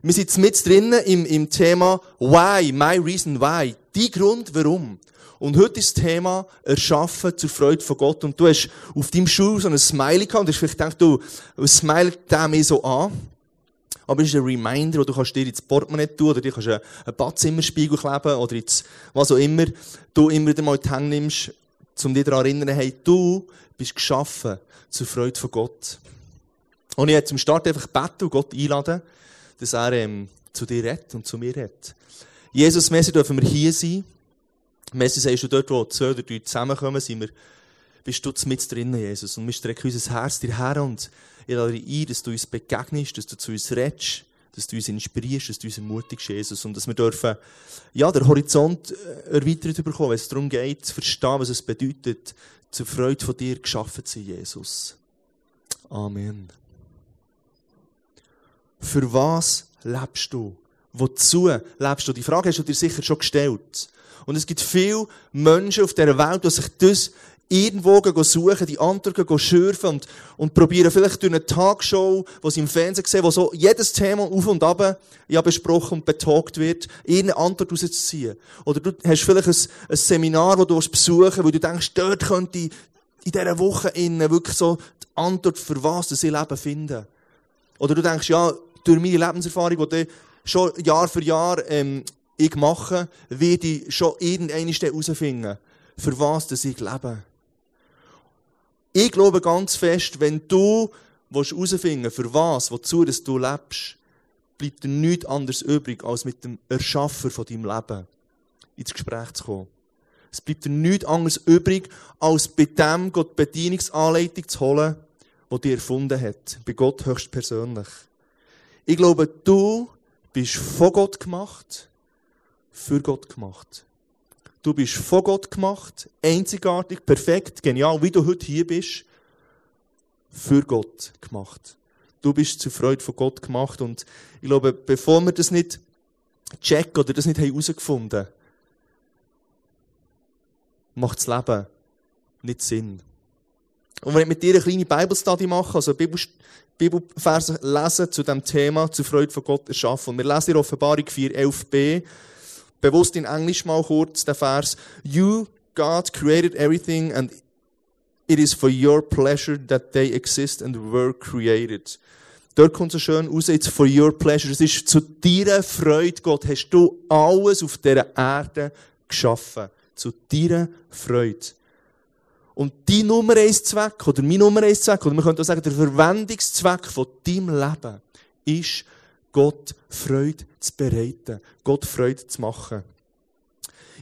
Wir sind mit drinnen im, im Thema Why, my reason why. Die Grund, warum. Und heute ist das Thema Erschaffen zur Freude von Gott. Und du hast auf deinem Schuh so ein Smiley gehabt und hast vielleicht gedacht, du, was smilet der mir so an? Aber es ist ein Reminder, wo du kannst dir ins Portemonnaie tun oder dir kannst einen Badzimmerspiegel kleben oder ins, was auch immer, du immer wieder mal die Hände nimmst, um dich daran zu erinnern, hey, du bist geschaffen zur Freude von Gott. Und ich werde zum Start einfach beten und Gott einladen, dass er ähm, zu dir redet und zu mir redet. Jesus, Messi dürfen wir hier sein. Messi sagst du dort, wo zwei oder drei zusammenkommen, sind wir, bist du mit drinnen, Jesus. Und wir strecken unser Herz dir her und ich lade dich ein, dass du uns begegnest, dass du zu uns redest, dass du uns inspirierst, dass du uns ermutigst, Jesus. Und dass wir dürfen, ja, den Horizont äh, erweitert bekommen, wenn es darum geht, zu verstehen, was es bedeutet, zur Freude von dir geschaffen zu sein, Jesus. Amen. Für was lebst du? Wozu lebst du? Die Frage hast du dir sicher schon gestellt. Und es gibt viele Menschen auf dieser Welt, die sich das irgendwo suchen, die Antworten schürfen und, und probieren vielleicht durch eine Tagshow, die sie im Fernsehen sehen, wo so jedes Thema auf und ab ja, besprochen und betalkt wird, irgendeine Antwort rauszuziehen. Oder du hast vielleicht ein, ein Seminar, das du besuchen wo du denkst, dort könnte ich in dieser Woche innen wirklich so die Antwort für was, das ich Leben finden. Oder du denkst, ja, durch meine Lebenserfahrung, die schon Jahr für Jahr ähm, ich mache, werde ich schon irgendeine herausfinden, für was ich lebe. Ich glaube ganz fest, wenn du herausfinden für was, wozu du lebst, bleibt dir nichts anderes übrig, als mit dem Erschaffer von deinem Leben ins Gespräch zu kommen. Es bleibt dir nichts anderes übrig, als bei dem Gott Bedienungsanleitung zu holen, die dir erfunden hat. Bei Gott höchstpersönlich. Ich glaube, du bist von Gott gemacht, für Gott gemacht. Du bist von Gott gemacht, einzigartig, perfekt, genial, wie du heute hier bist, für Gott gemacht. Du bist zur Freude von Gott gemacht und ich glaube, bevor wir das nicht checken oder das nicht herausgefunden haben, macht das Leben nicht Sinn. Und wenn ich mit dir eine kleine Bibelstudy mache, also Bibelverse lesen zu dem Thema, zur Freude von Gott erschaffen. Und wir lesen in Offenbarung 4, 11b, bewusst in Englisch mal kurz, der Vers, You, God, created everything and it is for your pleasure that they exist and were created. Dort kommt so schön raus, it's for your pleasure. Es ist zu deiner Freude, Gott, hast du alles auf dieser Erde geschaffen. Zu deiner Freude. Und die Nummer eins Zweck, oder mein Nummer eins Zweck, oder man könnte auch sagen, der Verwendungszweck von deinem Leben ist, Gott Freude zu bereiten, Gott Freude zu machen.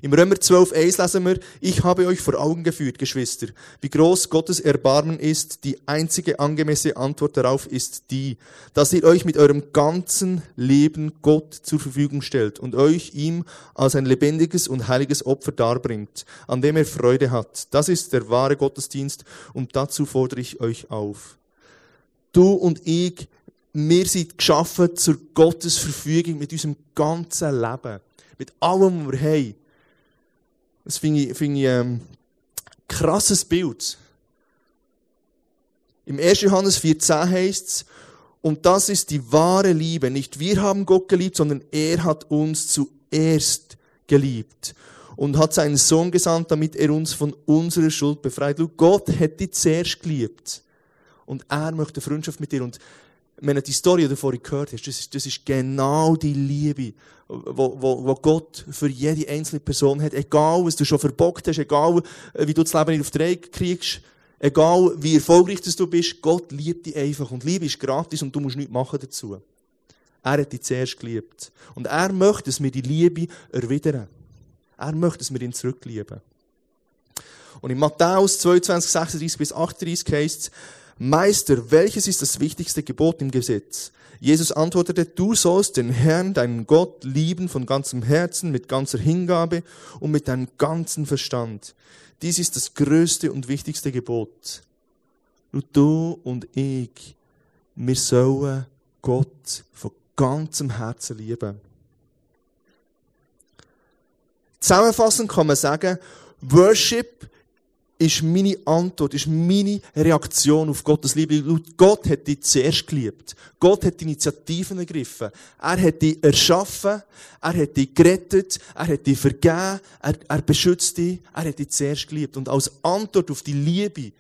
Im Römer 12, 1 lesen wir, ich habe euch vor Augen geführt, Geschwister, wie groß Gottes Erbarmen ist. Die einzige angemessene Antwort darauf ist die, dass ihr euch mit eurem ganzen Leben Gott zur Verfügung stellt und euch ihm als ein lebendiges und heiliges Opfer darbringt, an dem er Freude hat. Das ist der wahre Gottesdienst und dazu fordere ich euch auf. Du und ich, wir sind geschaffen zur Gottes Verfügung mit unserem ganzen Leben. Mit allem, was wir haben. Das finde ich, find ich ähm, krasses Bild. Im 1. Johannes 4,10 heißt es, und das ist die wahre Liebe. Nicht wir haben Gott geliebt, sondern er hat uns zuerst geliebt und hat seinen Sohn gesandt, damit er uns von unserer Schuld befreit. Gott hat dich zuerst geliebt. Und er möchte Freundschaft mit dir. Und wenn du die Story davor gehört hast, das ist, das ist genau die Liebe, wo, wo, wo Gott für jede einzelne Person hat. Egal, was du schon verbockt hast, egal, wie du das Leben nicht auf die Reihe kriegst, egal, wie erfolgreich du bist, Gott liebt dich einfach. Und Liebe ist gratis und du musst nichts machen dazu. Er hat dich zuerst geliebt. Und er möchte, dass wir die Liebe erwidern. Er möchte, dass wir ihn zurücklieben. Und in Matthäus 22, 36 bis 38 heißt es, Meister, welches ist das wichtigste Gebot im Gesetz? Jesus antwortete, du sollst den Herrn, deinen Gott, lieben von ganzem Herzen, mit ganzer Hingabe und mit deinem ganzen Verstand. Dies ist das größte und wichtigste Gebot. Und du und ich, wir sollen Gott von ganzem Herzen lieben. Zusammenfassend kann man sagen, Worship ist meine Antwort, ist meine Reaktion auf Gottes Liebe. Gott hat dich zuerst geliebt. Gott hat die Initiativen ergriffen. Er hat dich erschaffen. Er hat dich gerettet. Er hat dich vergeben. Er, er beschützt dich. Er hat dich zuerst geliebt. Und als Antwort auf die Liebe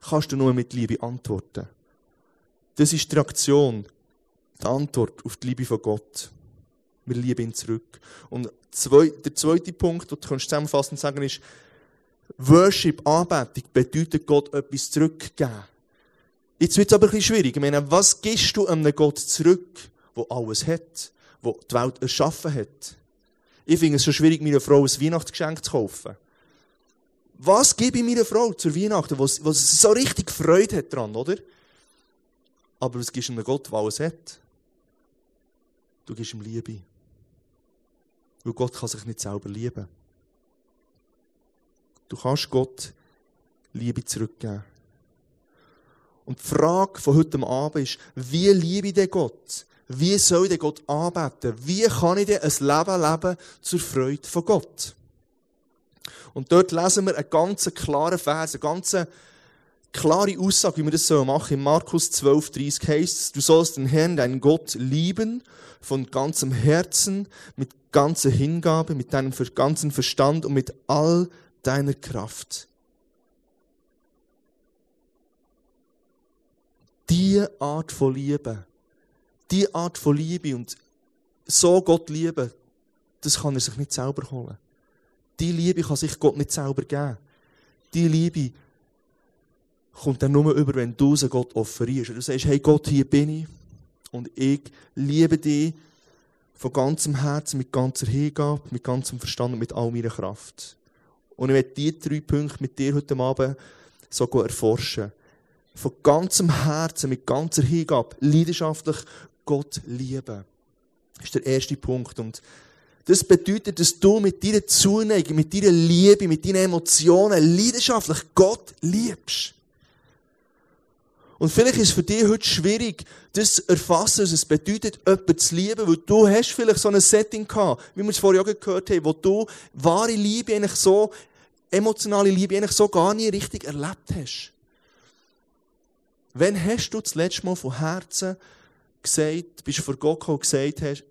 kannst du nur mit Liebe antworten. Das ist die Reaktion, die Antwort auf die Liebe von Gott. Wir lieben ihn zurück. Und zwei, der zweite Punkt, den du zusammenfassend sagen ist, Worship, Anbetung bedeutet Gott etwas zurückgeben. Jetzt wird es aber ein bisschen schwierig. Ich meine, was gibst du einem Gott zurück, der alles hat, der die Welt erschaffen hat? Ich finde es schon schwierig, meiner Frau ein Weihnachtsgeschenk zu kaufen. Was gebe ich meiner Frau zur Weihnachten, was so richtig Freude hat dran, oder? Aber was gibst du einem Gott, der alles hat? Du gibst ihm Liebe. Weil Gott kann sich nicht selber lieben. Du kannst Gott Liebe zurückgeben. Und die Frage von heute Abend ist, wie liebe ich den Gott? Wie soll ich den Gott anbeten? Wie kann ich denn ein Leben leben zur Freude von Gott? Und dort lesen wir einen ganz klaren Vers, eine ganz klare Aussage, wie wir das machen sollen. In Markus 12, 30 heißt es, du sollst den Herrn, deinen Gott, lieben, von ganzem Herzen, mit ganzer Hingabe, mit deinem ganzen Verstand und mit all deiner Kraft. Die Art von Liebe, die Art von Liebe und so Gott lieben, das kann er sich nicht selber holen. Die Liebe kann sich Gott nicht selber geben. Die Liebe kommt dann nur über, wenn du sie Gott offerierst. Du sagst, hey Gott, hier bin ich und ich liebe dich von ganzem Herzen, mit ganzer Hingabe, mit ganzem Verstand und mit all meiner Kraft. Und ich werde diese drei Punkte mit dir heute Abend so erforschen. Von ganzem Herzen, mit ganzer Hingabe, leidenschaftlich Gott lieben. Das ist der erste Punkt. Und das bedeutet, dass du mit deiner Zuneigung, mit deiner Liebe, mit deinen Emotionen leidenschaftlich Gott liebst. Und vielleicht ist es für dich heute schwierig, das zu erfassen, was es bedeutet, jemanden zu lieben, weil du hast vielleicht so ein Setting gehabt, wie wir es vorher auch gehört haben, wo du wahre Liebe eigentlich so, emotionale Liebe eigentlich so gar nie richtig erlebt hast. Wann hast du das letzte Mal von Herzen gesagt, bist du vor Gott gekommen und gesagt hast,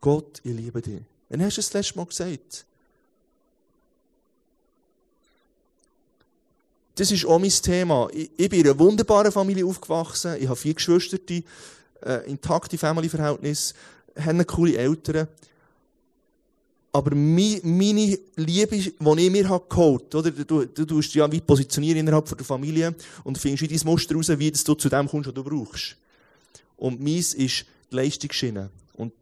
Gott, ich liebe dich? Wann hast du das letzte Mal gesagt? Das ist auch mein Thema. Ich, ich bin in einer wunderbaren Familie aufgewachsen. Ich habe vier Geschwister, die äh, intakte Family-Verhältnisse, haben coole Eltern. Aber meine, meine Liebe, die ich mir habe geholt, oder? Du, du tust ja wie positionieren innerhalb der Familie und findest wie dein Muster raus, wie du zu dem kommst, was du brauchst. Und meins ist die Leistungsschiene. Und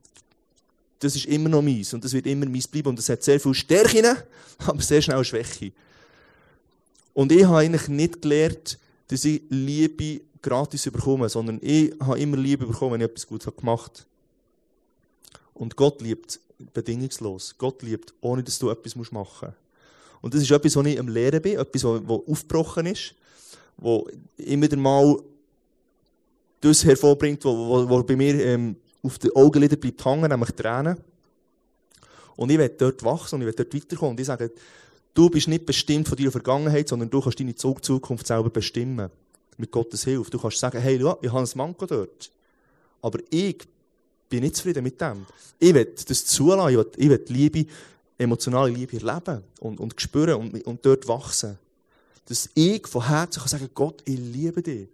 das ist immer noch meins. Und das wird immer meins bleiben. Und das hat sehr viel Stärken, aber sehr schnell Schwäche. Und ich habe eigentlich nicht gelernt, dass ich Liebe gratis bekomme, sondern ich habe immer Liebe bekommen, wenn ich etwas Gutes gemacht habe. Und Gott liebt bedingungslos. Gott liebt, ohne dass du etwas machen musst. Und das ist etwas, was ich am Lehren bin, etwas, was aufgebrochen ist, wo immer wieder mal das hervorbringt, was bei mir ähm, auf den Augenlidern bleibt hängen, nämlich Tränen. Und ich werde dort wachsen und ich werde dort weiterkommen. Und ich sage, Du bist nicht bestimmt von deiner Vergangenheit, sondern du kannst deine Zukunft selber bestimmen. Mit Gottes Hilfe. Du kannst sagen, hey, schau, ich habe ein Manko dort. Aber ich bin nicht zufrieden mit dem. Ich will das zulassen. Ich will, Liebe, emotionale Liebe erleben und, und spüren und, und dort wachsen. Dass ich von Herzen kann sagen, Gott, ich liebe dich.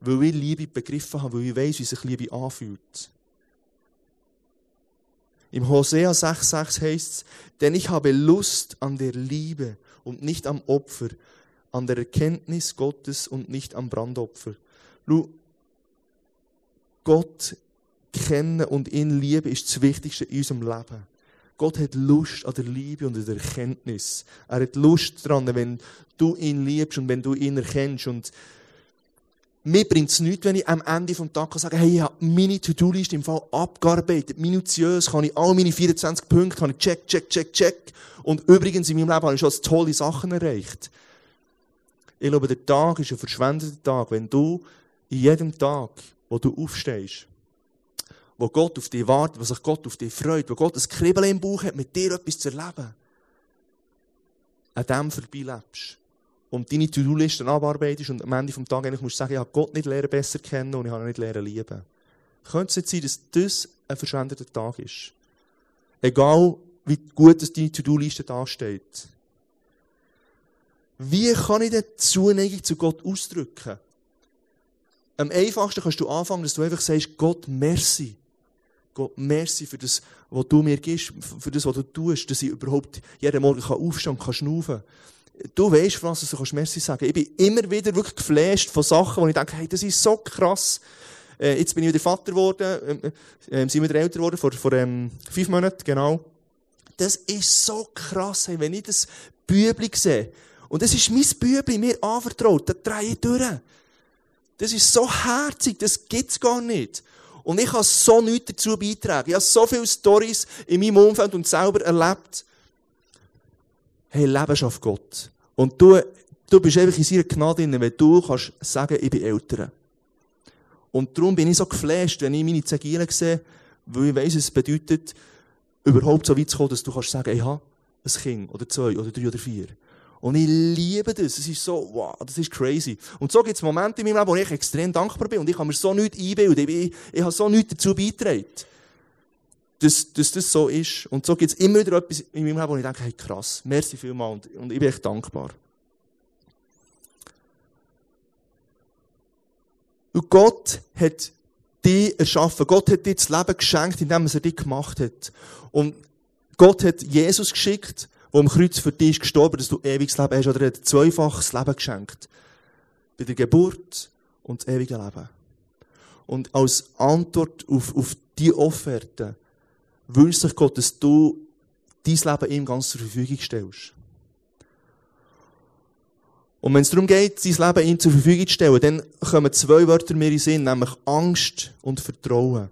Weil ich Liebe begriffen habe, weil ich weiß, wie sich Liebe anfühlt. Im Hosea 6,6 heißt es, denn ich habe Lust an der Liebe und nicht am Opfer, an der Erkenntnis Gottes und nicht am Brandopfer. Du, Gott kennen und ihn lieben ist das Wichtigste in unserem Leben. Gott hat Lust an der Liebe und an der Erkenntnis. Er hat Lust daran, wenn du ihn liebst und wenn du ihn erkennst. Und mir bringt es nichts, wenn ich am Ende des Tages sage, hey, ich habe meine To-Do-Liste im Fall abgearbeitet, minutiös, kann ich all meine 24 Punkte, kann ich check, check, check, check. Und übrigens in meinem Leben habe ich schon tolle Sachen erreicht. Ich glaube, der Tag ist ein verschwendeter Tag, wenn du in jedem Tag, wo du aufstehst, wo Gott auf dich wartet, wo sich Gott auf dich freut, wo Gott ein Kribbeln im Bauch hat, mit dir etwas zu erleben, an dem vorbeilebst und deine To-Do-Listen abarbeitest und am Ende des Tages eigentlich musst du sagen, ich habe Gott nicht lernen besser kennen und ich habe ihn nicht lernen lieben. Könnte es nicht sein, dass das ein verschwendeter Tag ist? Egal, wie gut deine To-Do-Liste dasteht. Wie kann ich denn Zuneigung zu Gott ausdrücken? Am einfachsten kannst du anfangen, dass du einfach sagst, Gott, merci. Gott, merci für das, was du mir gibst, für das, was du tust, dass ich überhaupt jeden Morgen aufstehen kann und schnaufen kann. Du weißt, was du kannst merci sagen. Ich bin immer wieder wirklich geflasht von Sachen, wo ich denke, hey, das ist so krass. Äh, jetzt bin ich wieder Vater geworden, äh, äh, sind wieder älter geworden, vor, vor ähm, fünf Monaten, genau. Das ist so krass, hey, wenn ich das Bübli sehe. Und das ist mein Bübli, mir anvertraut, da drehe ich durch. Das ist so herzig, das gibt's gar nicht. Und ich habe so nichts dazu beitragen. Ich habe so viele Stories in meinem Umfeld und selber erlebt. Hey, Leben schafft Gott. Und du, du bist einfach in seiner Gnade drin, wenn du kannst sagen, ich bin älter. Und darum bin ich so geflasht, wenn ich meine Zegielen sehe, weil ich weiss, es bedeutet, überhaupt so weit zu kommen, dass du kannst sagen, ich habe ein Kind, oder zwei, oder drei, oder vier. Und ich liebe das. Es ist so, wow, das ist crazy. Und so gibt es Momente in meinem Leben, wo ich extrem dankbar bin. Und ich kann mir so nichts einbilden. Ich, ich, ich habe so nichts dazu beigetragen, dass, dass das so ist. Und so gibt es immer wieder etwas in meinem Leben, wo ich denke, hey, krass, merci vielmals. Und, und ich bin echt dankbar. Und Gott hat dich erschaffen. Gott hat dir das Leben geschenkt, indem er dich gemacht hat. Und Gott hat Jesus geschickt, der am Kreuz für dich ist gestorben, dass du ewiges Leben hast, oder er hat zweifaches Leben geschenkt. Bei der Geburt und das ewige Leben. Und als Antwort auf, auf diese Offerte wünscht sich Gott, dass du dein Leben ihm ganz zur Verfügung stellst. Und wenn es darum geht, sein Leben ihm zur Verfügung zu stellen, dann kommen zwei Wörter mir in den Sinn, nämlich Angst und Vertrauen.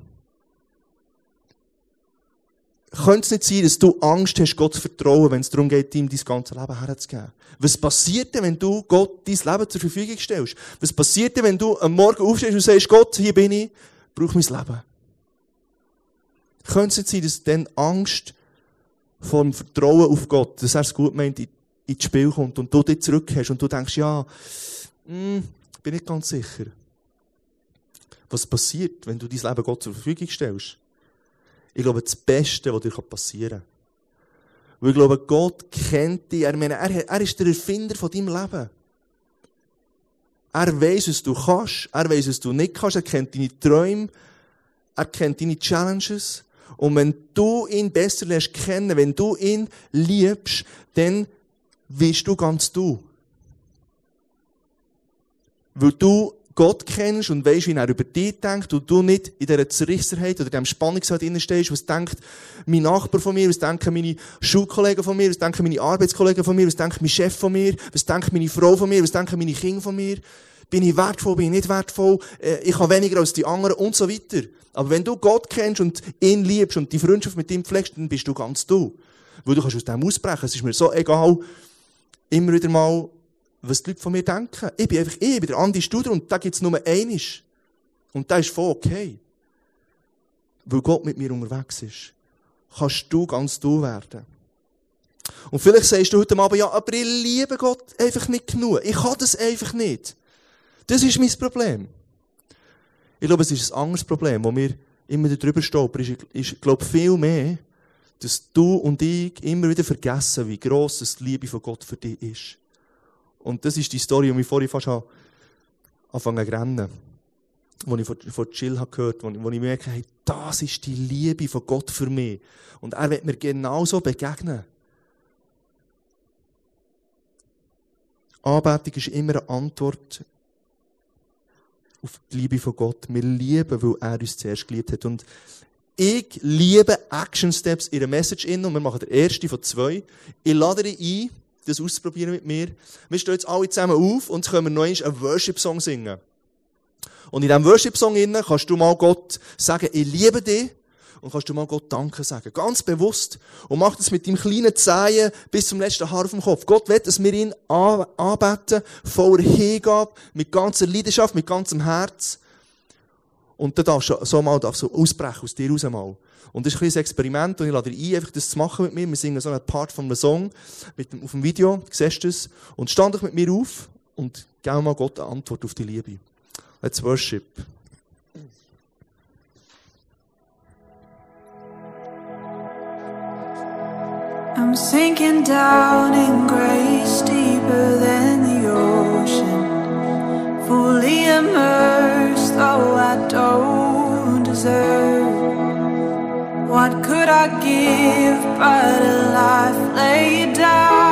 Könnte es nicht sein, dass du Angst hast, Gott zu vertrauen, wenn es darum geht, ihm dein ganzes Leben herzugeben? Was passiert denn, wenn du Gott dein Leben zur Verfügung stellst? Was passiert denn, wenn du am Morgen aufstehst und sagst, Gott, hier bin ich, brauche mein Leben? Könnte es sein, dass dann Angst vom Vertrauen auf Gott, dass er es gut meint, ins Spiel kommt und du dich zurück hast und du denkst, ja, mh, hm, bin nicht ganz sicher. Was passiert, wenn du dein Leben Gott zur Verfügung stellst? Ich glaube, das Beste, was dir passieren kann. Weil ich glaube, Gott kennt dich. Er, meine, er, er ist der Erfinder von deinem Leben. Er weiß, was du kannst. Er weiß, was du nicht kannst. Er kennt deine Träume. Er kennt deine Challenges. Und wenn du ihn besser lernst kennen, wenn du ihn liebst, dann wirst du ganz du. Weil du Gott kennst und weißt, wie er über dich denkt und du nicht in dieser Zerrissenheit oder in diesem Spannungsfeld stehst, was denkt mein Nachbar von mir, was denken meine Schulkollegen von mir, was denken meine Arbeitskollegen von mir, was denkt mein Chef von mir, was denkt meine Frau von mir, was denken meine Kinder von mir. Bin ich wertvoll, bin ich nicht wertvoll, äh, ich habe weniger als die anderen und so weiter. Aber wenn du Gott kennst und ihn liebst und die Freundschaft mit ihm pflegst, dann bist du ganz du. Weil du kannst aus dem ausbrechen. Es ist mir so egal, immer wieder mal was die Leute von mir denken. Ich bin einfach ich, ich bin der Andi Studer und da gibt es nur einisch. Und da ist voll okay. Weil Gott mit mir unterwegs ist. Kannst du ganz du werden. Und vielleicht sagst du heute Abend, ja, aber ich liebe Gott einfach nicht genug. Ich kann das einfach nicht. Das ist mein Problem. Ich glaube, es ist ein anderes Problem, wo wir immer darüber stolpern. Ich, glaube viel mehr, dass du und ich immer wieder vergessen, wie gross die Liebe von Gott für dich ist. Und das ist die Story, die ich vorhin fast angefangen zu rennen. Wo ich von, Jill gehört habe, wo, ich merke, hey, das ist die Liebe von Gott für mich. Und er wird mir genauso begegnen. Anbetung ist immer eine Antwort auf die Liebe von Gott. Wir lieben, weil er uns zuerst geliebt hat. Und ich liebe Action Steps in der Message in und wir machen den ersten von zwei. Ich lade dich ein, das auszuprobieren mit mir. Wir stehen jetzt alle zusammen auf und können noch einen Worship-Song singen. Und in diesem Worship-Song kannst du mal Gott sagen, ich liebe dich. Und kannst du mal Gott Danke sagen. Ganz bewusst. Und mach das mit deinem kleinen Zehen bis zum letzten Haar auf dem Kopf. Gott will, dass wir ihn anbeten, voller Hingabe, mit ganzer Leidenschaft, mit ganzem Herz. Und dann darfst du so mal so ausbrechen aus dir raus mal. Und das ist ein kleines Experiment und ich lade dich ein, einfach das zu machen mit mir. Wir singen so einen Part von einem Song mit dem, auf dem Video, du siehst das. Und stand dich mit mir auf und gib mal Gott eine Antwort auf die Liebe. Let's worship. I'm sinking down in grace deeper than the ocean, fully immersed, though I don't deserve. What could I give but a life laid down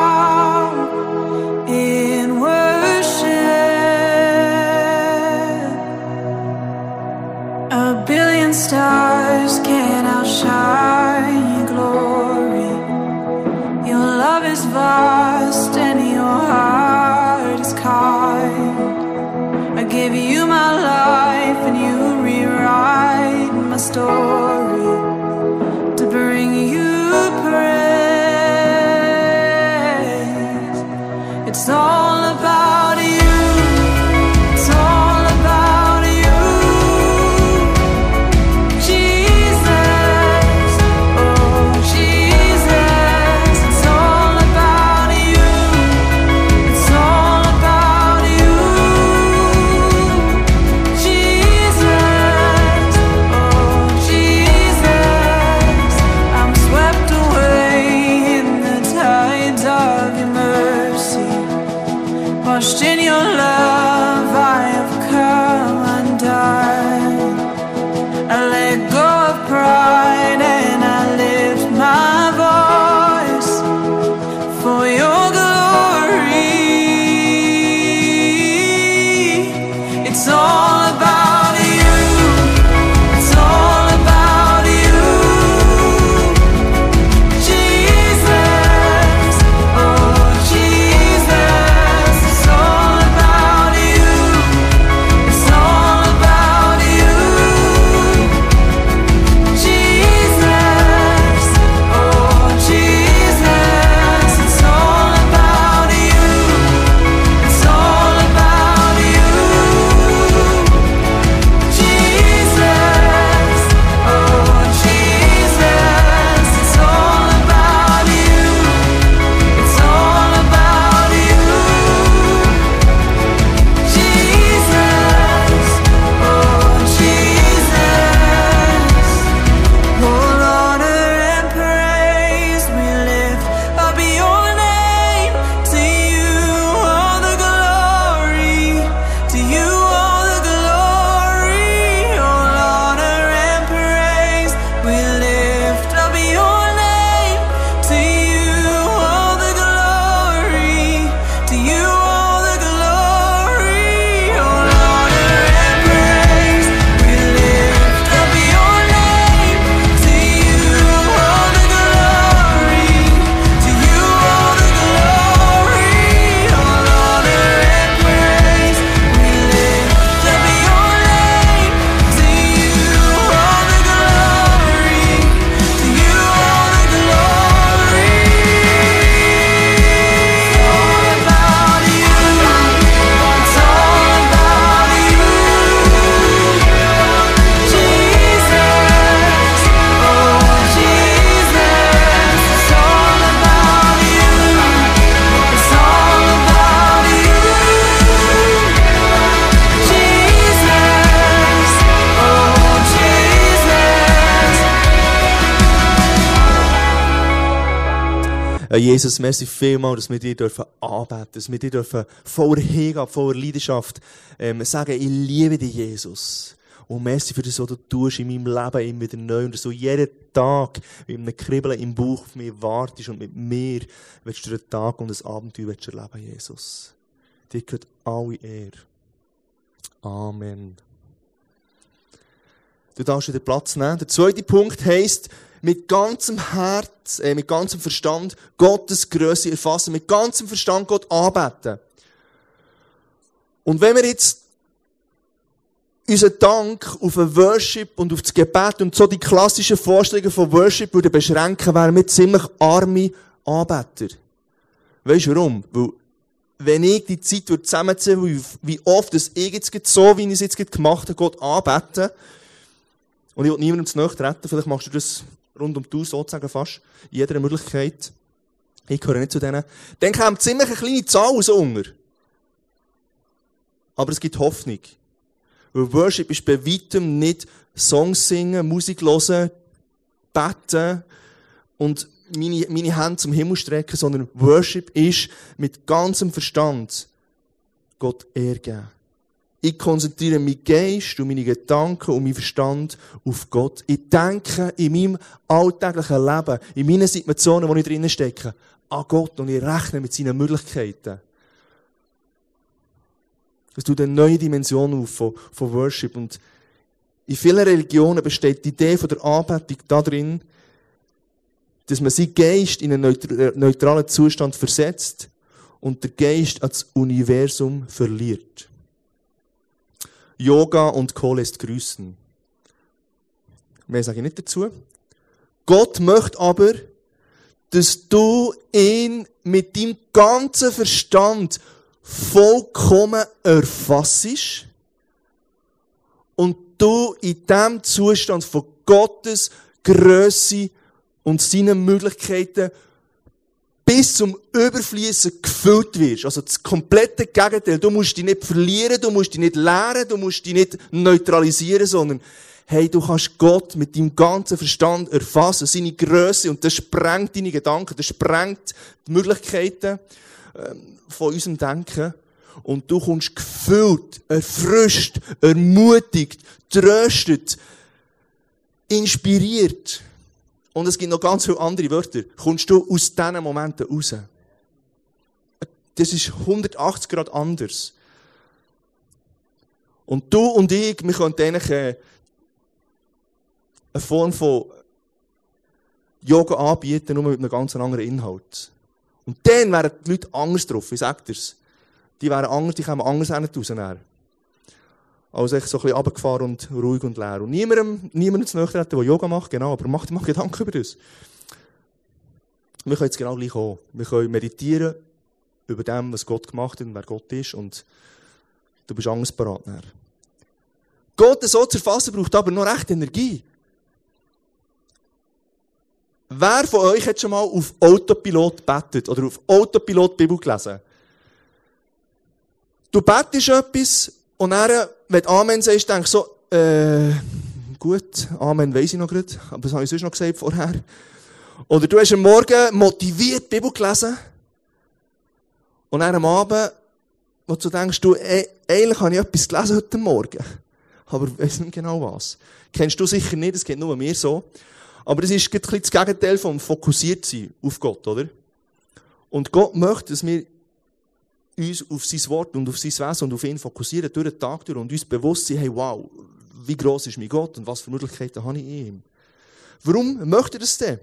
Jesus. Äh, Jesus, merci vielmal, dass wir dir dürfen anbeten, dass wir dir dürfen voller Hingabe, voller Leidenschaft ähm, sagen, ich liebe dich, Jesus. Und merci für das, was du tust in meinem Leben immer wieder neu und dass du jeden Tag mit einem Kribbeln im Bauch auf mich wartest und mit mir willst du einen Tag und ein Abenteuer willst du erleben, Jesus. Dir gehört alle Ehre. Amen. Du darfst wieder Platz nehmen. Der zweite Punkt heisst, mit ganzem Herz, äh, mit ganzem Verstand Gottes Größe erfassen, mit ganzem Verstand Gott anbeten. Und wenn wir jetzt unseren Dank auf den Worship und auf das Gebet und so die klassischen Vorstellungen von Worship würden beschränken, wären wir ziemlich arme Anbeter. Weißt du warum? Weil wenn ich die Zeit würde, wie, oft dass ich jetzt so, wie ich es jetzt gemacht habe, Gott anbeten. Und ich will niemandem zu nahe. Vielleicht machst du das rund um die sozusagen fast. Jeder Möglichkeit. Ich gehöre nicht zu denen. Dann kommt ziemlich eine kleine Zahl aus unter. Aber es gibt Hoffnung. Weil Worship ist bei weitem nicht Songs singen, Musik hören, beten und meine, meine Hände zum Himmel strecken, sondern Worship ist mit ganzem Verstand Gott ehrgeben. Ich konzentriere meinen Geist und meine Gedanken und meinen Verstand auf Gott. Ich denke in meinem alltäglichen Leben, in meinen Situationen, wo ich drinnen stecke, an Gott und ich rechne mit seinen Möglichkeiten. Es tut eine neue Dimension auf von, von Worship. Und in vielen Religionen besteht die Idee von der Anbetung darin, dass man seinen Geist in einen neutralen Zustand versetzt und der Geist ans Universum verliert. Yoga und Co. lässt grüßen. Mehr sage ich nicht dazu. Gott möchte aber, dass du ihn mit deinem ganzen Verstand vollkommen erfassest und du in dem Zustand von Gottes Größe und seinen Möglichkeiten bis zum Überfließen gefüllt wirst. Also das komplette Gegenteil. Du musst dich nicht verlieren, du musst dich nicht leeren, du musst dich nicht neutralisieren, sondern hey, du kannst Gott mit deinem ganzen Verstand erfassen, seine Größe und das sprengt deine Gedanken, das sprengt die Möglichkeiten ähm, von unserem Denken. Und du kommst gefüllt, erfrischt, ermutigt, tröstet, inspiriert und es gibt noch ganz viele andere Wörter, kommst du aus diesen Momenten raus. Das ist 180 Grad anders. Und du und ich, wir können eigentlich äh, eine Form von Yoga anbieten, nur mit einem ganz anderen Inhalt. Und dann wären die Leute anders drauf, ich sag dir's. Die wären anders, die kommen anders raus. Also ich so ein bisschen runtergefahren und ruhig und leer. Und niemandem, niemandem zu nahe treten, der Yoga macht, genau, aber mach dir mal Gedanken über das. Wir können jetzt genau gleich auch. Wir können meditieren über dem, was Gott gemacht hat und wer Gott ist und du bist anders. Gott so zu erfassen braucht aber noch recht Energie. Wer von euch hat schon mal auf Autopilot bettet oder auf Autopilot Bibel gelesen? Du bettest etwas und dann, wenn du Amen sagst, denkst du so, äh, gut, Amen weiss ich noch gerade, aber das habe ich sonst noch gesagt vorher. Oder du hast am Morgen motiviert die Bibel gelesen und dann am Abend, wo du denkst, du, ey, eigentlich habe ich etwas gelesen heute Morgen, aber ich weiss nicht genau was. Kennst du sicher nicht, das geht nur mir so. Aber es ist ein bisschen das Gegenteil vom fokussiert sein auf Gott, oder? Und Gott möchte, dass wir uns auf sein Wort und auf sein Wesen und auf ihn fokussieren durch den Tag durch und uns bewusst sein, hey, wow, wie groß ist mein Gott und was für Möglichkeiten habe ich in ihm. Warum möchte er das denn?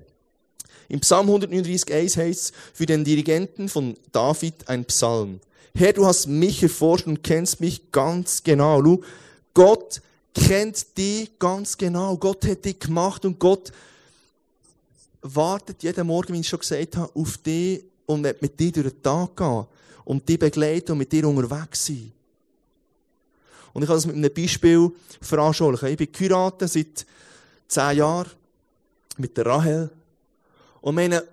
Im Psalm 139,1 heißt es, für den Dirigenten von David ein Psalm. Herr, du hast mich erforscht und kennst mich ganz genau. Schau, Gott kennt dich ganz genau. Gott hat dich gemacht und Gott wartet jeden Morgen, wie ich schon gesagt habe, auf dich und wird mit dir durch den Tag gehen und dich begleiten und mit dir unterwegs sein. Und ich kann das mit einem Beispiel veranschaulichen. Ich bin geheiratet seit zehn Jahren mit der Rahel. Und meine,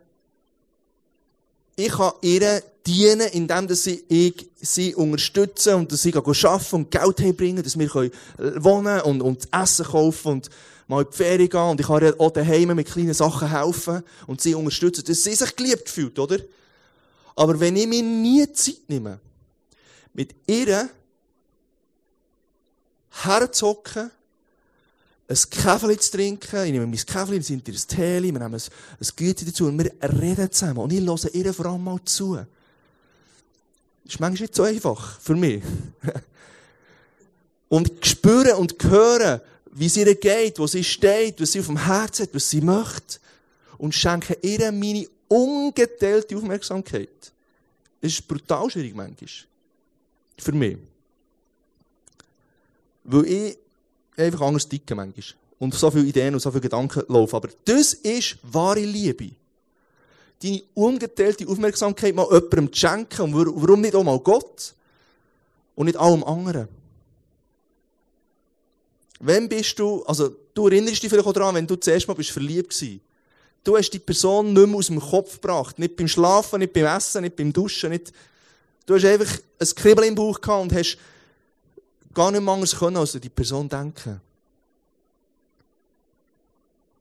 ich kann ihr dienen, indem sie, ich sie unterstütze und dass sie arbeiten und Geld herbringen, dass wir wohnen und, und Essen kaufen und mal in die Ferien gehen. Und ich kann ihr auch daheim mit kleinen Sachen helfen und sie unterstützen, dass sie sich geliebt fühlt, oder? Aber wenn ich mir nie Zeit nehme, mit ihr herzocken, ein Käfeli zu trinken, ich nehme mein Käfeli, wir sind ihr ein Tee, wir nehmen ein Güte dazu und wir reden zusammen. Und ich höre ihr vor allem mal zu. Das ist manchmal nicht so einfach für mich. und spüren und hören, wie es ihr geht, wo sie steht, was sie auf dem Herzen hat, was sie möchte. Und schenke ihr meine ungeteilte Aufmerksamkeit. Das ist brutal schwierig manchmal. Für mich. Weil ich einfach anders ticke manchmal. Und so viele Ideen und so viele Gedanken laufen. Aber das ist wahre Liebe. deine ungeteilte Aufmerksamkeit mal jemandem zu schenken. Und wa- warum nicht auch mal Gott? Und nicht allem anderen. Wenn bist du, also du erinnerst dich vielleicht auch daran, wenn du zuerst mal bist verliebt gewesen. Du hast die Person nicht mehr aus dem Kopf gebracht. Nicht beim Schlafen, nicht beim Essen, nicht beim Duschen, nicht... Du hast einfach ein Kribbeln im Bauch gehabt und hast gar nicht mehr anders können, als an die Person denken.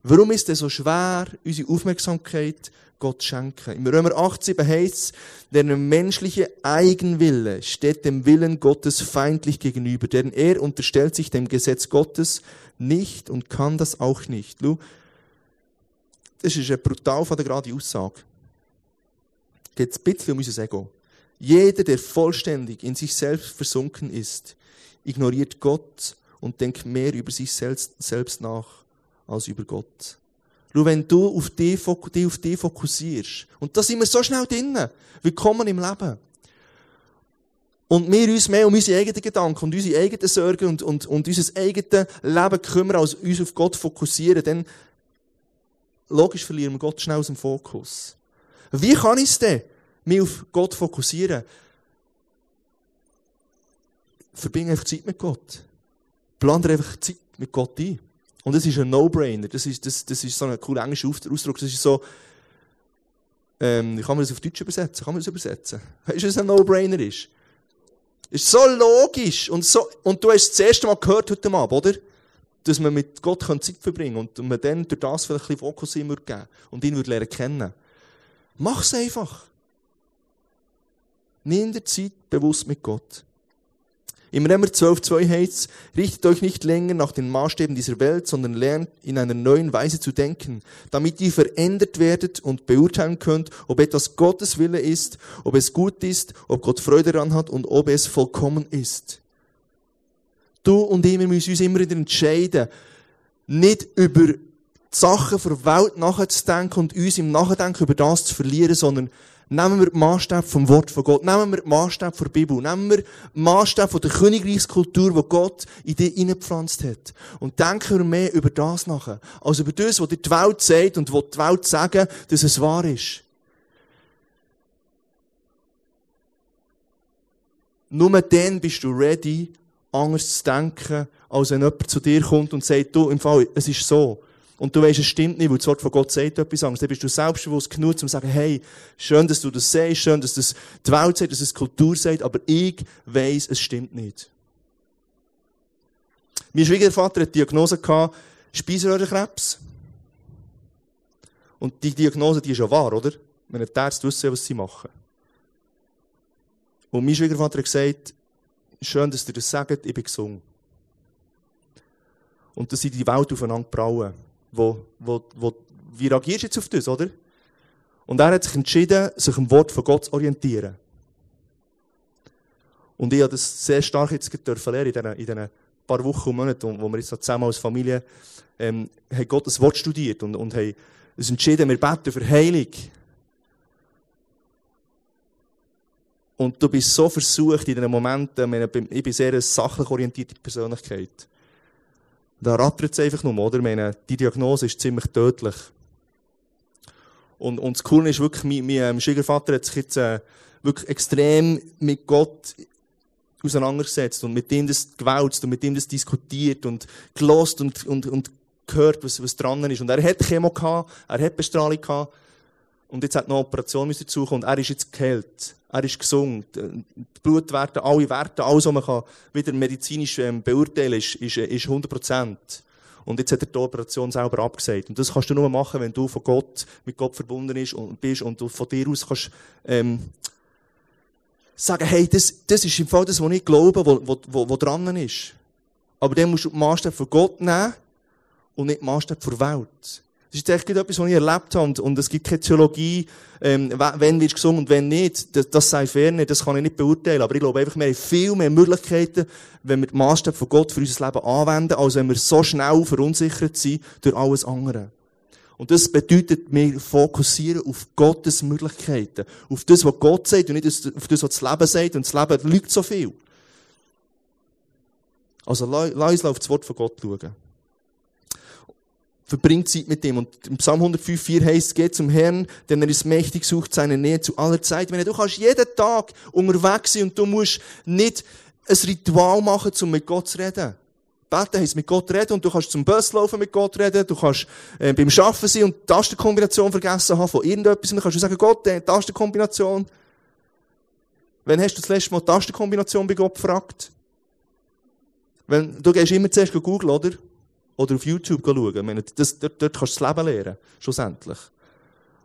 Warum ist es so schwer, unsere Aufmerksamkeit Gott zu schenken? Im Römer 8,7 heißt es, der menschliche Eigenwille steht dem Willen Gottes feindlich gegenüber, denn er unterstellt sich dem Gesetz Gottes nicht und kann das auch nicht. Schau, das ist eine brutal von der gerade Aussage. Geht ein bisschen um unser Ego. Jeder, der vollständig in sich selbst versunken ist, ignoriert Gott und denkt mehr über sich selbst, nach als über Gott. Schau, wenn du auf dich auf dich fokussierst, und da sind wir so schnell drinnen, willkommen im Leben. Und wir uns mehr um unsere eigenen Gedanken und unsere eigenen Sorgen und, und, und unser eigenes Leben kümmern, als uns auf Gott fokussieren, dann logisch verlieren wir Gott schnell aus dem Fokus. Wie kann ich es denn, mich auf Gott fokussieren? Verbringe einfach Zeit mit Gott. Plan dir einfach Zeit mit Gott ein. Und das ist ein No-Brainer. Das ist, das, das ist so ein cooler englischer Ausdruck. Das ist so, ähm, kann man das auf Deutsch übersetzen? Kann man das übersetzen? Weißt du, was ein No-Brainer ist? Ist so logisch. Und, so, und du hast es das erste Mal gehört heute Abend, oder? Dass man mit Gott Zeit verbringen kann und man dann durch das vielleicht ein bisschen Fokus ihm würde geben und ihn würde lernen kennen. Mach's einfach. Nimm dir Zeit bewusst mit Gott. Im Römer 12,2 heißt es, richtet euch nicht länger nach den Maßstäben dieser Welt, sondern lernt in einer neuen Weise zu denken, damit ihr verändert werdet und beurteilen könnt, ob etwas Gottes Wille ist, ob es gut ist, ob Gott Freude daran hat und ob es vollkommen ist. Du und ich, wir müssen uns immer wieder entscheiden, nicht über die Sachen der Welt nachzudenken und uns im Nachdenken über das zu verlieren, sondern nehmen wir die Maßstab vom Wort von Gott, nehmen wir die Maßstab der Bibel, nehmen wir die Maßstab der Königreichskultur, die Gott in dich hineingepflanzt hat. Und denken wir mehr über das nachher, als über das, was dir die Welt sagt und was die Welt sagen, dass es wahr ist. Nur dann bist du ready, anders zu denken, als wenn jemand zu dir kommt und sagt, du, im Fall, es ist so. Und du weißt, es stimmt nicht, weil das Wort von Gott sagt etwas anderes. Dann bist du selbstbewusst genug, um zu sagen, hey, schön, dass du das sagst, schön, dass das die Welt sagt, dass es die Kultur sagt, aber ich weiss, es stimmt nicht. Mein Schwiegervater hat die Diagnose gehabt, Speiseröhrenkrebs. Und die Diagnose, die ist ja wahr, oder? Wenn die Ärzte wissen, was sie machen. Und mein Schwiegervater hat gesagt, schön, dass ihr das sagt, ich bin gesund. Und dass sie die Welt aufeinander brauen. Wo, wo, wo, wie reagierst du jetzt auf das, oder? Und er hat sich entschieden, sich am Wort von Gott zu orientieren. Und ich habe das sehr stark jetzt lernen in diesen, in diesen paar Wochen und Monaten, wo wir jetzt zusammen als Familie ähm, haben Gottes Wort studiert und, und haben uns entschieden, wir beten für Heilung. Und du bist so versucht in diesen Momenten, ich bin sehr eine sachlich orientierte Persönlichkeit. Da rattert es einfach nur, oder? Meine, die Diagnose ist ziemlich tödlich. Und, und das Coole ist wirklich, mein, mein Schwiegervater hat sich jetzt äh, wirklich extrem mit Gott auseinandergesetzt und mit ihm das gewälzt und mit ihm das diskutiert und gelost und, und, und gehört, was, was dran ist. Und er hat Chemo gehabt, er hat Bestrahlung gehabt und jetzt hat noch eine Operation dazukommen und er ist jetzt geheilt. Er ist gesund. Die Blutwerte, alle Werte, alles, was man kann wieder medizinisch ähm, beurteilen ist, ist, ist 100 Prozent. Und jetzt hat er die Operation selber abgesagt. Und das kannst du nur machen, wenn du von Gott, mit Gott verbunden bist und, bist und du von dir aus kannst, ähm, sagen, hey, das, das ist im Fall das, was ich glaube, wo, wo, wo, dran ist. Aber dann musst du die Maßstab von Gott nehmen und nicht die Maßstab der Welt. Das ist echt etwas, was ich erlebt habe. Und, und es gibt keine Theologie, ähm, wenn wird gesungen und wenn nicht. Das, das sei nicht, das kann ich nicht beurteilen. Aber ich glaube einfach, wir haben viel mehr Möglichkeiten, wenn wir die Maßstab von Gott für unser Leben anwenden, als wenn wir so schnell verunsichert sind durch alles andere. Und das bedeutet, wir fokussieren auf Gottes Möglichkeiten. Auf das, was Gott sagt und nicht auf das, was das Leben sagt. Und das Leben lügt so viel. Also, lass uns auf das Wort von Gott schauen. Verbringt Zeit mit ihm. Und im Psalm 105,4 heißt, geht zum Herrn, denn er ist mächtig, sucht seine Nähe zu aller Zeit. Wenn du kannst jeden Tag unterwegs sein und du musst nicht ein Ritual machen, um mit Gott zu reden. Beten heisst mit Gott reden und du kannst zum Bus laufen mit Gott reden, du kannst äh, beim Arbeiten sein und die Tastenkombination vergessen haben von irgendetwas und dann kannst du sagen, Gott, äh, Tastenkombination. Wann hast du das letzte Mal die Tastenkombination bei Gott gefragt? Wenn, du gehst immer zuerst googeln, oder? Oder auf YouTube schauen. Ich meine, das, dort, dort kannst du das Leben lernen. Schlussendlich.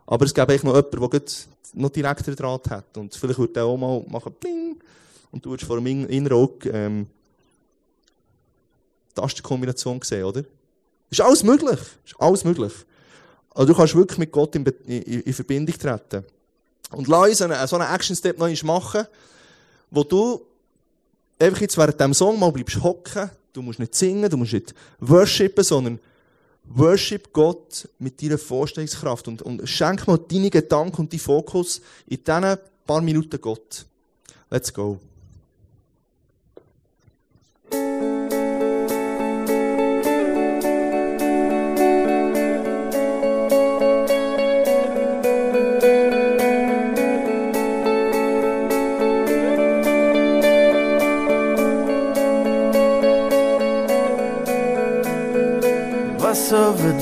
Aber es gibt eigentlich noch jemanden, der noch direkter Draht hat. Und vielleicht würde der auch mal machen, bling, und du würdest vor dem inneren Auge, ähm, Tastenkombination sehen, oder? Ist alles möglich. Ist alles möglich. Also du kannst wirklich mit Gott in, in, in Verbindung treten. Und lass uns einen, so einen Action-Step noch machen, wo du einfach jetzt während diesem Song mal bleibst hocken. Du musst nicht singen, du musst nicht worshipen, sondern worship Gott mit deiner Vorstellungskraft und, und schenk mal deine Gedanken und deinen Fokus in diesen paar Minuten Gott. Let's go.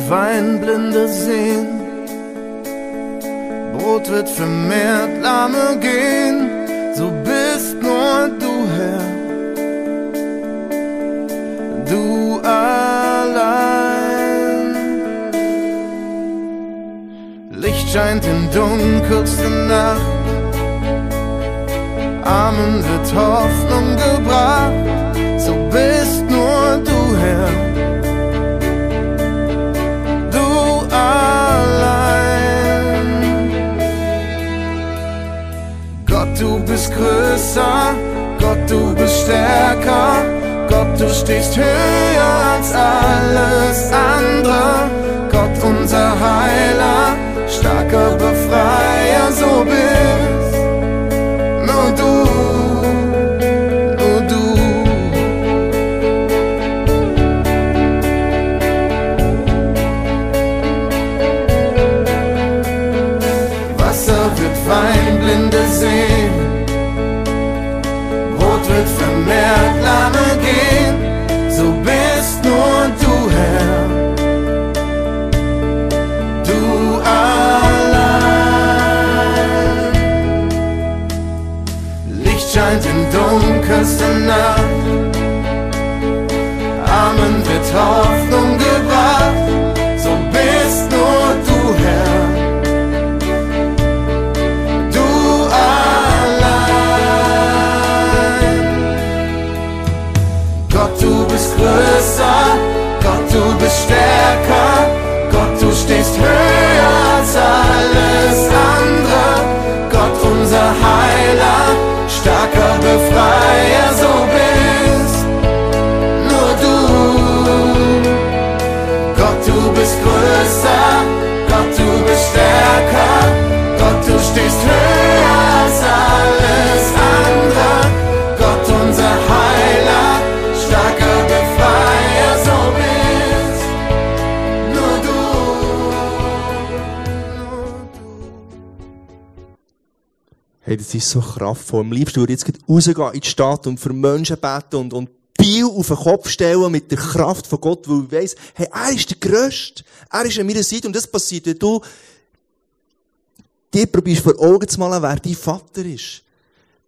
Wasser wird Weinblinde sehen, Brot wird vermehrt Lahme gehen, so bist nur du Herr. Du allein. Licht scheint in dunkelste Nacht, Armen wird Hoffnung gebracht, stärker, Gott, du stehst höher als alles andere. Licht scheint in dunkelster Nacht, Armen wird Hoffnung Hey, das ist so kraftvoll. Am liebsten würde ich jetzt rausgehen in die Stadt und für Menschen beten und, und Biel auf den Kopf stellen mit der Kraft von Gott, weil ich weiss, hey, er ist der Größte. Er ist an meiner Seite und das passiert, wenn du dir probierst vor Augen zu malen, wer dein Vater ist.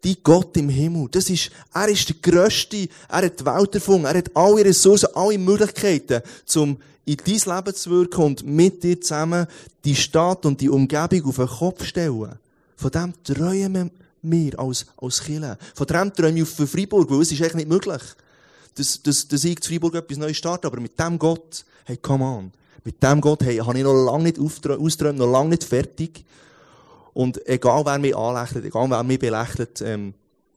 Dein Gott im Himmel. Das ist, er ist der Größte. Er hat die Welt erfunden. Er hat alle Ressourcen, alle Möglichkeiten, um in dein Leben zu wirken und mit dir zusammen die Stadt und die Umgebung auf den Kopf stellen. Von dem träumen wir als, als Kirche. Von dem träume ich für Freiburg, weil es ist eigentlich nicht möglich, dass, dass, dass ich in Freiburg etwas Neues starte. Aber mit dem Gott, hey, come on. Mit dem Gott, hey, habe ich noch lange nicht austräumt, noch lange nicht fertig. Und egal wer mich anlächelt, egal wer mich belächelt, ähm,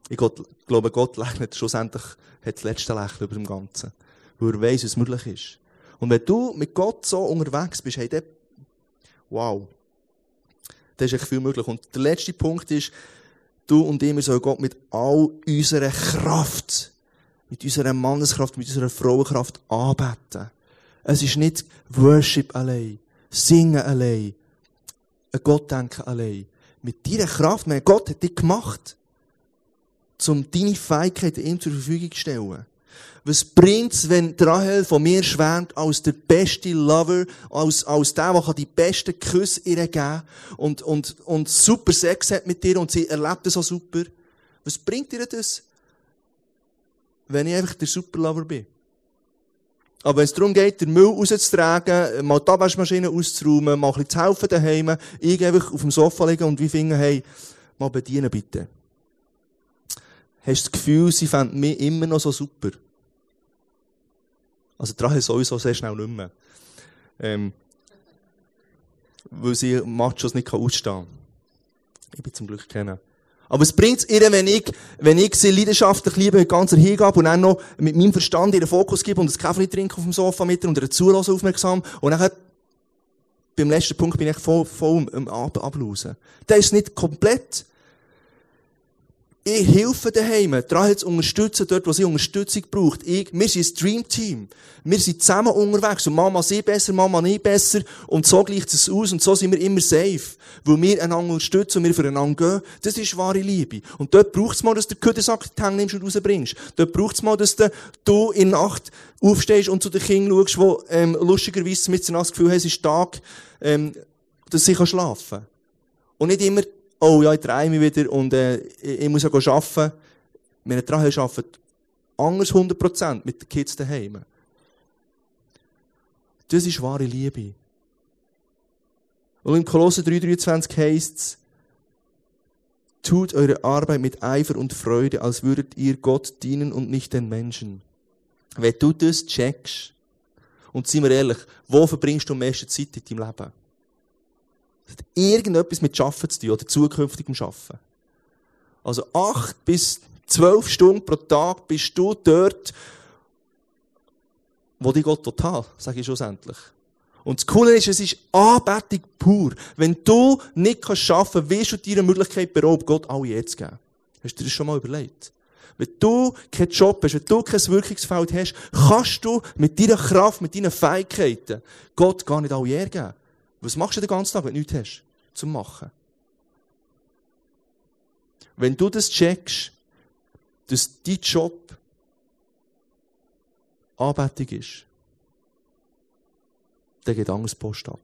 ich glaube, Gott lächelt schlussendlich, hat das letzte Lächeln über dem Ganzen. Weil er weiss, was möglich ist. Und wenn du mit Gott so unterwegs bist, hey, dann, wow. Da ist echt viel möglich. Und der letzte Punkt ist, du und ich, wir sollen Gott mit all unserer Kraft, mit unserer Manneskraft, mit unserer Frauenkraft anbeten. Es ist nicht Worship allein, Singen allein, an Gott denken allein. Mit deiner Kraft, mein Gott hat dich gemacht, um deine Fähigkeiten ihm zur Verfügung zu stellen. Was bringt's, wenn Rahel von mir schwärmt als der beste Lover, als, als der, der die besten Küsse ihr geben kann und, und, und super Sex hat mit dir und sie erlebt es so super? Was bringt ihr das, wenn ich einfach der super Lover bin? Aber wenn es darum geht, den Müll rauszutragen, mal die Abwaschmaschine auszuräumen, mal ein bisschen zu helfen daheim, ich einfach auf dem Sofa liegen und wie finden, hey, mal bedienen bitte. Hast du das Gefühl, sie fänden mich immer noch so super? Also, die Rache sowieso sehr schnell nicht mehr. Ähm, weil sie Machos nicht ausstehen kann. Ich bin zum Glück kennen. Aber es bringt ihr, wenn ich, wenn ich sie leidenschaftlich liebe, mit ganzer Hingabe und dann noch mit meinem Verstand ihren Fokus gebe und ein Kaffee trinke auf dem Sofa mit ihr und ihr zulassen aufmerksam und dann beim letzten Punkt bin ich voll, voll am Ab Ablausen. Das ist nicht komplett. Ich helfe daheim, daran zu unterstützen, dort, wo sie Unterstützung braucht. Ich, wir sind ein Dreamteam. Wir sind zusammen unterwegs. Und Mama sie besser, Mama nie besser. Und so gleicht es aus. Und so sind wir immer safe. Weil wir einander unterstützen und wir füreinander gehen. Das ist wahre Liebe. Und dort braucht es mal, dass du den Küdensack in die Hänge nimmst und rausbringst. Dort braucht es mal, dass du in der Nacht aufstehst und zu den Kindern schaust, die, ähm, lustigerweise mit das Gefühl haben, es ist Tag, ähm, dass sie schlafen kann. Und nicht immer oh ja, ich drehe mich wieder und äh, ich, muss ja arbeiten. Meine Trahe arbeitet anders 100% mit den Kids daheim. Das ist wahre Liebe. Und im Kolosser 3,23 heisst es, tut eure Arbeit mit Eifer und Freude, als würdet ihr Gott dienen und nicht den Menschen. Wenn du das checkst, und seien wir ehrlich, wo verbringst du am meisten Zeit in deinem Leben? Das hat irgendetwas mit Schaffen zu tun oder zukünftigem Schaffen. Also acht bis zwölf Stunden pro Tag bist du dort, wo die Gott total, sage ich schlussendlich. Und das Coole ist, es ist Anbetung pur. Wenn du nicht kannst arbeiten, wirst du dir eine Möglichkeit beraubt, Gott alle jetzt geben. Hast du dir das schon mal überlegt? Wenn du keinen Job hast, wenn du kein Wirkungsfeld hast, kannst du mit deiner Kraft, mit deinen Fähigkeiten Gott gar nicht alle geben. Was machst du den ganzen Tag, wenn du nichts hast zum Machen? Wenn du das checkst, dass dein Job Anbetung ist, dann geht Angstpost ab.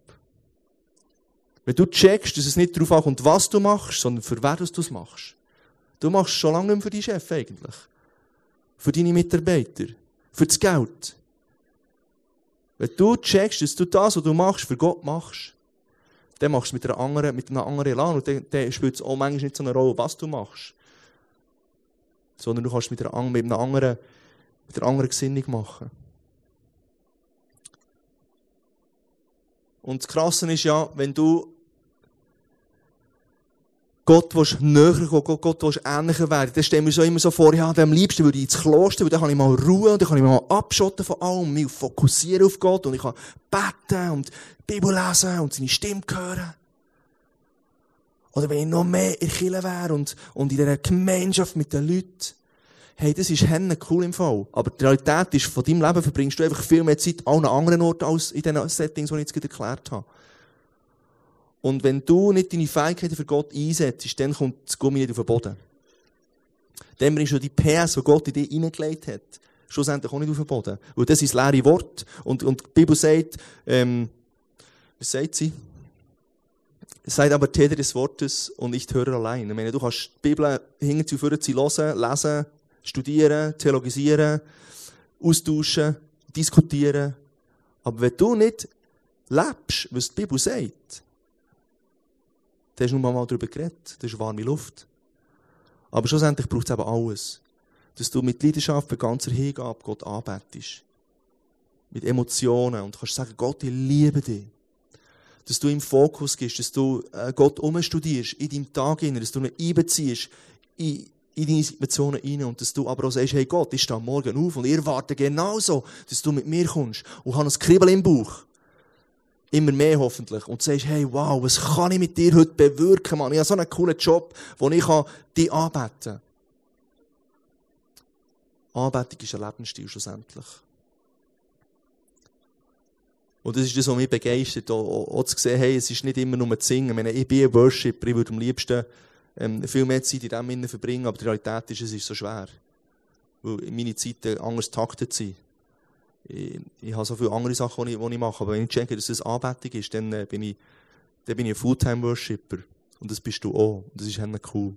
Wenn du checkst, dass es nicht darauf ankommt, was du machst, sondern für wer du es machst. Du machst schon lange nicht mehr für deinen Chef eigentlich. Für deine Mitarbeiter. Für das Geld. Wenn du checkst, dass du das, was du machst, für Gott machst, dann machst du es mit, einer anderen, mit einem anderen Elan und dann, dann spielt es auch manchmal nicht so eine Rolle, was du machst. Sondern du kannst es mit, einer, mit, einer anderen, mit einer anderen Gesinnung machen. Und das Krasse ist ja, wenn du Gott willst näher kommen, Gott, Gott willst ähnlicher werden, dann stellen wir uns immer so vor, ja, am liebsten würde ich ins Kloster, weil dann kann ich mal Ruhe und dann kann ich mal abschotten von allem, mich fokussieren auf Gott und ich kann beten und die Bibel lesen und seine Stimme hören. Oder wenn ich noch mehr in Kirche wäre und, und in dieser Gemeinschaft mit den Leuten. Hey, das ist henne cool im Fall. Aber die Realität ist, von deinem Leben verbringst du einfach viel mehr Zeit an anderen Ort als in den Settings, die ich jetzt gerade erklärt habe. Und wenn du nicht deine Fähigkeiten für Gott einsetzt, dann kommt das Gummi nicht auf den Boden. Dann bringst du die PS, die Gott in dich hineingelegt hat, schlussendlich auch nicht auf den Boden. Weil das ist das leere Wort. Und, und die Bibel sagt, ähm, was sagt sie? Seid aber Täter des Wortes und nicht Hörer allein. Ich meine, du kannst die Bibel hinten zu führen, sie hören, lesen, studieren, theologisieren, austauschen, diskutieren. Aber wenn du nicht lebst, was die Bibel sagt, da hast du nur mal darüber geredet. Das ist warme Luft. Aber schlussendlich braucht es eben alles. Dass du mit Leidenschaft, mit ganzer Hingabe Gott anbetest. Mit Emotionen. Und kannst sagen, Gott, ich liebe dich. Dass du im Fokus gehst, dass du äh, Gott umstudierst, in deinem Tag hinein, dass du ihn einbeziehst, in, in deine Situationen hinein und dass du aber auch sagst, hey Gott, ich stehe morgen auf und ihr wartet genauso, dass du mit mir kommst und hast ein Kribbel im Bauch. Immer mehr hoffentlich. Und sagst, hey, wow, was kann ich mit dir heute bewirken, Mann? Ich habe so einen coolen Job, wo ich dich anbeten kann. Anbetung ist ein Lebensstil schlussendlich. Und das ist das, was mich begeistert, auch, auch, zu sehen, hey, es ist nicht immer nur zu singen. Ich, meine, ich bin ein Worshipper, ich würde am liebsten ähm, viel mehr Zeit in dem Innen verbringen, aber die Realität ist, es ist so schwer. Weil meine Zeiten anders taktet sind. Ich, ich habe so viele andere Sachen, die ich, die ich mache, aber wenn ich checke, dass es Anbetung ist, dann äh, bin ich, dann bin ich ein Fulltime-Worshipper. Und das bist du auch. Das ist halt cool.